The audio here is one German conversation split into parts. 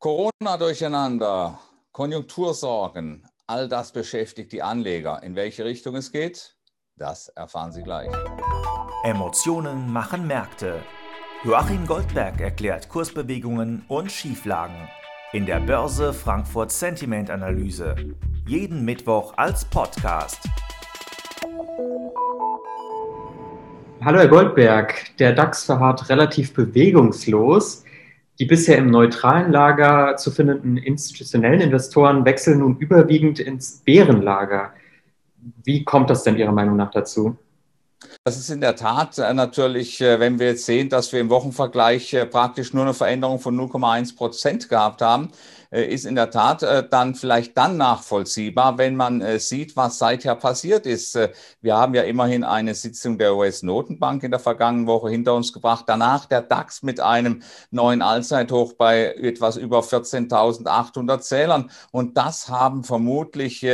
Corona-Durcheinander, Konjunktursorgen, all das beschäftigt die Anleger. In welche Richtung es geht, das erfahren Sie gleich. Emotionen machen Märkte. Joachim Goldberg erklärt Kursbewegungen und Schieflagen in der Börse Frankfurt Sentiment Analyse. Jeden Mittwoch als Podcast. Hallo Herr Goldberg, der DAX verharrt relativ bewegungslos. Die bisher im neutralen Lager zu findenden institutionellen Investoren wechseln nun überwiegend ins Bärenlager. Wie kommt das denn Ihrer Meinung nach dazu? Das ist in der Tat äh, natürlich, äh, wenn wir jetzt sehen, dass wir im Wochenvergleich äh, praktisch nur eine Veränderung von 0,1 Prozent gehabt haben, ist in der Tat dann vielleicht dann nachvollziehbar, wenn man sieht, was seither passiert ist. Wir haben ja immerhin eine Sitzung der US-Notenbank in der vergangenen Woche hinter uns gebracht. Danach der DAX mit einem neuen Allzeithoch bei etwas über 14.800 Zählern. Und das haben vermutlich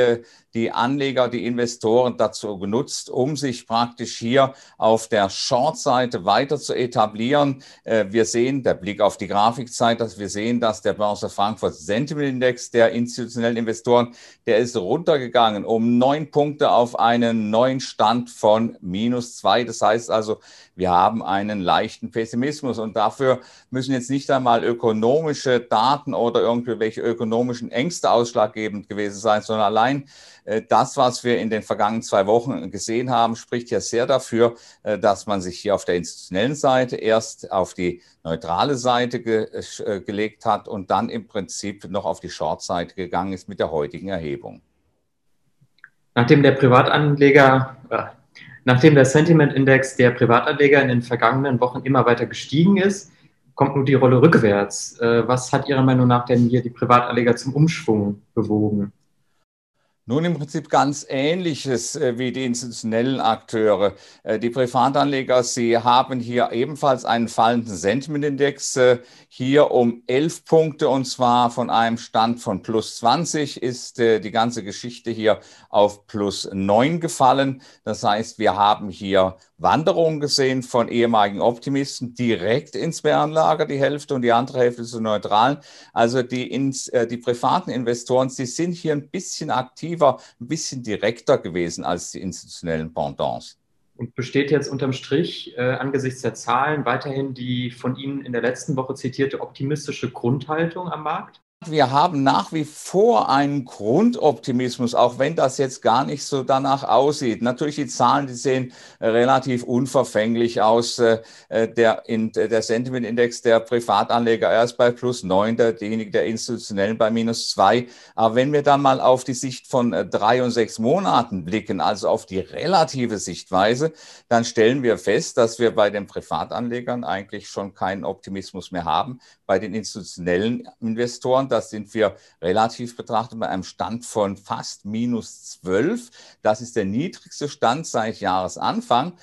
die Anleger, die Investoren dazu genutzt, um sich praktisch hier auf der Short-Seite weiter zu etablieren. Äh, wir sehen, der Blick auf die Grafikzeit, dass wir sehen, dass der Börse Frankfurt Sentiment Index der institutionellen Investoren, der ist runtergegangen um neun Punkte auf einen neuen Stand von minus zwei. Das heißt also, wir haben einen leichten Pessimismus und dafür müssen jetzt nicht einmal ökonomische Daten oder irgendwelche ökonomischen Ängste ausschlaggebend gewesen sein, sondern allein das, was wir in den vergangenen zwei Wochen gesehen haben, spricht ja sehr dafür, äh, dass man sich hier auf der institutionellen Seite erst auf die neutrale Seite ge äh, gelegt hat und dann im Prinzip noch auf die Short-Seite gegangen ist mit der heutigen Erhebung. Nachdem der Privatanleger, äh, nachdem der Sentiment-Index der Privatanleger in den vergangenen Wochen immer weiter gestiegen ist, kommt nun die Rolle rückwärts. Äh, was hat Ihrer Meinung nach denn hier die Privatanleger zum Umschwung bewogen? Nun im Prinzip ganz ähnliches äh, wie die institutionellen Akteure. Äh, die Privatanleger, sie haben hier ebenfalls einen fallenden Sentimentindex, äh, hier um elf Punkte und zwar von einem Stand von plus 20 ist äh, die ganze Geschichte hier auf plus 9 gefallen. Das heißt, wir haben hier Wanderungen gesehen von ehemaligen Optimisten direkt ins Bärenlager, die Hälfte und die andere Hälfte zu neutralen. Also die, ins, äh, die privaten Investoren, sie sind hier ein bisschen aktiver, ein bisschen direkter gewesen als die institutionellen Pendants. Und besteht jetzt unterm Strich äh, angesichts der Zahlen weiterhin die von Ihnen in der letzten Woche zitierte optimistische Grundhaltung am Markt? Wir haben nach wie vor einen Grundoptimismus, auch wenn das jetzt gar nicht so danach aussieht. Natürlich die Zahlen, die sehen relativ unverfänglich aus. Äh, der, der Sentiment-Index der Privatanleger erst bei plus neun, derjenige der institutionellen bei minus zwei. Aber wenn wir dann mal auf die Sicht von äh, drei und sechs Monaten blicken, also auf die relative Sichtweise, dann stellen wir fest, dass wir bei den Privatanlegern eigentlich schon keinen Optimismus mehr haben. Bei den institutionellen Investoren Das sind wir relativ betrachtet bei einem Stand von fast minus 12. Das ist der niedrigste Stand seit Jahresanfang.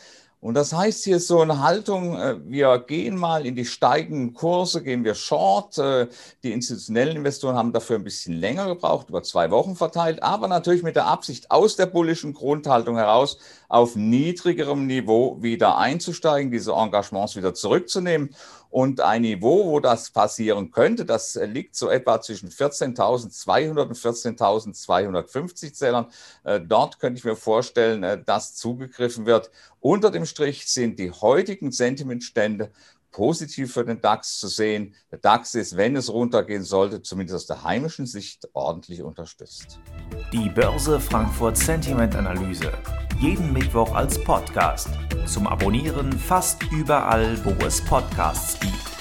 Und das heißt hier so eine Haltung, äh, wir gehen mal in die steigenden Kurse, gehen wir short. Äh, die institutionellen Investoren haben dafür ein bisschen länger gebraucht, über zwei Wochen verteilt, aber natürlich mit der Absicht, aus der bullischen Grundhaltung heraus auf niedrigerem Niveau wieder einzusteigen, diese Engagements wieder zurückzunehmen. Und ein Niveau, wo das passieren könnte, das liegt so etwa zwischen 14.200 und 14.250 Zählern. Äh, dort könnte ich mir vorstellen, dass zugegriffen wird. Unter dem Strich sind die heutigen Sentimentstände positiv für den DAX zu sehen. Der DAX ist, wenn es runtergehen sollte, zumindest aus der heimischen Sicht ordentlich unterstützt. Die Börse Frankfurt Sentiment Analyse. Jeden Mittwoch als Podcast. Zum Abonnieren fast überall, wo es Podcasts gibt.